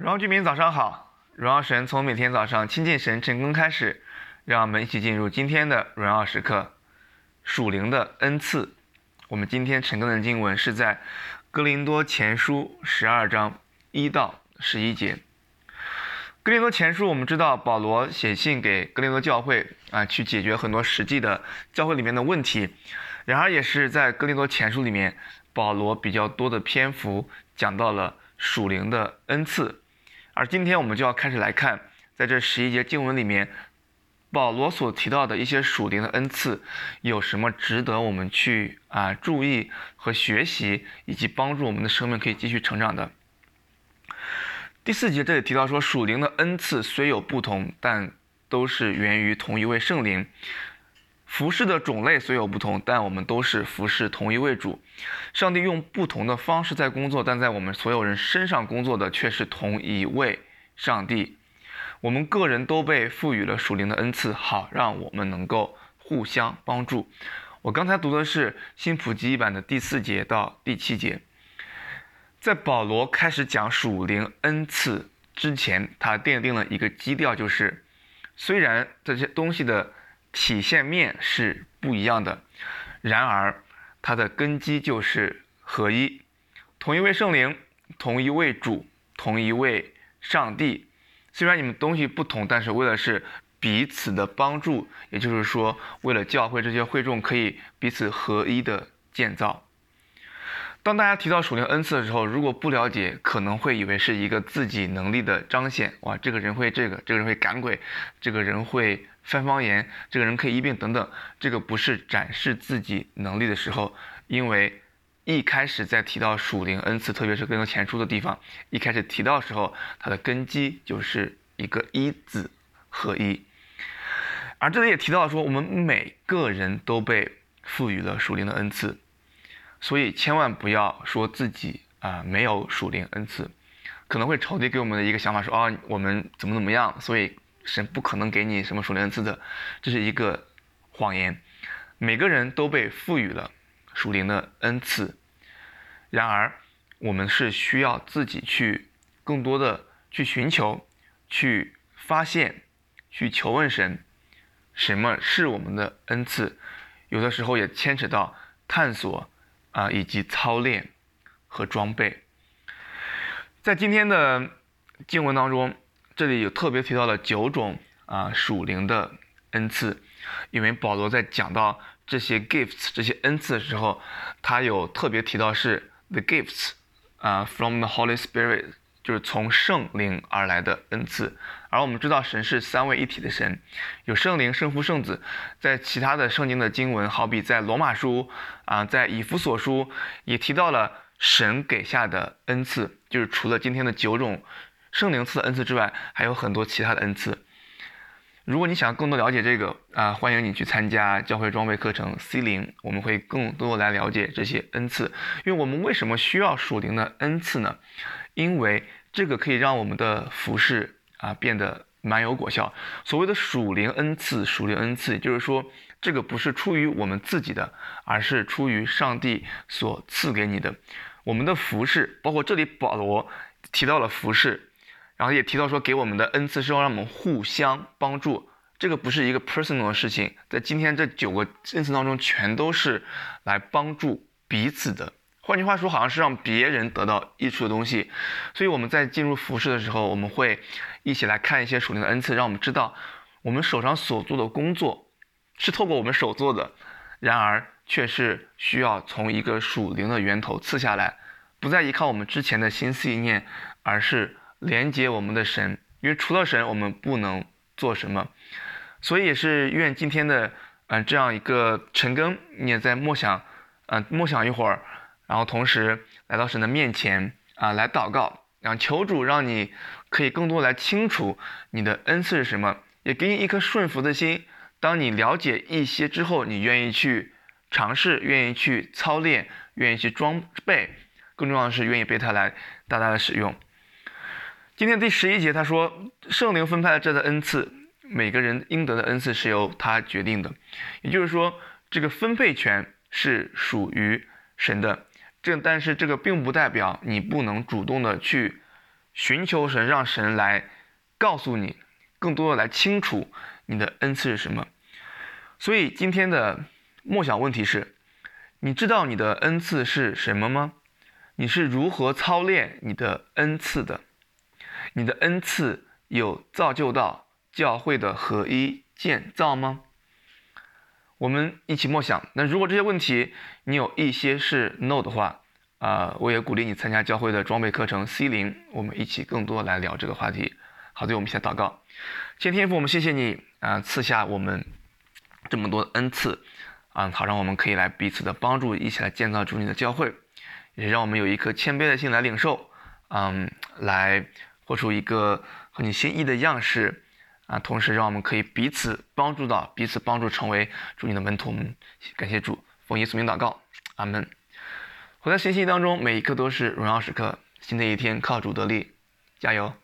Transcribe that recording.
荣耀居民早上好，荣耀神从每天早上亲近神成功开始，让我们一起进入今天的荣耀时刻，属灵的恩赐。我们今天晨更的经文是在哥林多前书十二章一到十一节。哥林多前书，我们知道保罗写信给哥林多教会啊，去解决很多实际的教会里面的问题。然而，也是在哥林多前书里面，保罗比较多的篇幅讲到了属灵的恩赐。而今天我们就要开始来看，在这十一节经文里面，保罗所提到的一些属灵的恩赐，有什么值得我们去啊注意和学习，以及帮助我们的生命可以继续成长的。第四节这里提到说，属灵的恩赐虽有不同，但都是源于同一位圣灵。服饰的种类虽有不同，但我们都是服侍同一位主。上帝用不同的方式在工作，但在我们所有人身上工作的却是同一位上帝。我们个人都被赋予了属灵的恩赐，好让我们能够互相帮助。我刚才读的是新普及版的第四节到第七节。在保罗开始讲属灵恩赐之前，他奠定了一个基调，就是虽然这些东西的。体现面是不一样的，然而它的根基就是合一，同一位圣灵，同一位主，同一位上帝。虽然你们东西不同，但是为的是彼此的帮助，也就是说，为了教会这些会众可以彼此合一的建造。当大家提到属灵恩赐的时候，如果不了解，可能会以为是一个自己能力的彰显。哇，这个人会这个，这个人会赶鬼，这个人会翻方言，这个人可以医病等等。这个不是展示自己能力的时候，因为一开始在提到属灵恩赐，特别是跟前书的地方，一开始提到时候，它的根基就是一个一字合一。而这里也提到说，我们每个人都被赋予了属灵的恩赐。所以千万不要说自己啊、没有属灵恩赐，可能会仇敌给我们的一个想法说啊、哦、我们怎么怎么样，所以神不可能给你什么属灵恩赐的，这是一个谎言。每个人都被赋予了属灵的恩赐，然而我们是需要自己去更多的去寻求、去发现、去求问神，什么是我们的恩赐，有的时候也牵扯到探索。啊，以及操练和装备，在今天的经文当中，这里有特别提到了九种啊属灵的恩赐，因为保罗在讲到这些 gifts 这些恩赐的时候，他有特别提到是 the gifts 啊 from the Holy Spirit。就是从圣灵而来的恩赐，而我们知道神是三位一体的神，有圣灵、圣父、圣子。在其他的圣经的经文，好比在罗马书啊，在以弗所书也提到了神给下的恩赐，就是除了今天的九种圣灵赐的恩赐之外，还有很多其他的恩赐。如果你想更多了解这个啊，欢迎你去参加教会装备课程 C 零，我们会更多来了解这些恩赐。因为我们为什么需要属灵的恩赐呢？因为这个可以让我们的服饰啊变得蛮有果效。所谓的属灵恩赐，属灵恩赐，也就是说，这个不是出于我们自己的，而是出于上帝所赐给你的。我们的服饰，包括这里保罗提到了服饰，然后也提到说，给我们的恩赐是要让我们互相帮助。这个不是一个 personal 的事情，在今天这九个恩赐当中，全都是来帮助彼此的。换句话说，好像是让别人得到益处的东西，所以我们在进入服事的时候，我们会一起来看一些属灵的恩赐，让我们知道我们手上所做的工作是透过我们手做的，然而却是需要从一个属灵的源头赐下来，不再依靠我们之前的心思意念，而是连接我们的神，因为除了神，我们不能做什么。所以也是愿今天的嗯、这样一个晨更，你也在默想，嗯、默想一会儿。然后同时来到神的面前啊，来祷告，然后求主让你可以更多来清楚你的恩赐是什么，也给你一颗顺服的心。当你了解一些之后，你愿意去尝试，愿意去操练，愿意去装备，更重要的是愿意被他来大大的使用。今天第十一节他说，圣灵分派了这个恩赐，每个人应得的恩赐是由他决定的，也就是说，这个分配权是属于神的。这但是这个并不代表你不能主动的去寻求神，让神来告诉你，更多的来清楚你的恩赐是什么。所以今天的默想问题是：你知道你的恩赐是什么吗？你是如何操练你的恩赐的？你的恩赐有造就到教会的合一建造吗？我们一起默想。那如果这些问题你有一些是 no 的话，啊、我也鼓励你参加教会的装备课程 C 零，我们一起更多来聊这个话题。好的，我们先祷告。谢天父，我们谢谢你啊、赐下我们这么多恩赐啊、好让我们可以来彼此的帮助，一起来建造主你的教会。也让我们有一颗谦卑的心来领受，嗯，来活出一个和你心意的样式啊，同时让我们可以彼此帮助到，彼此帮助成为主你的门徒。感谢主，奉耶稣名祷告，阿门。活在信息当中，每一刻都是荣耀时刻。新的一天靠主得力，加油。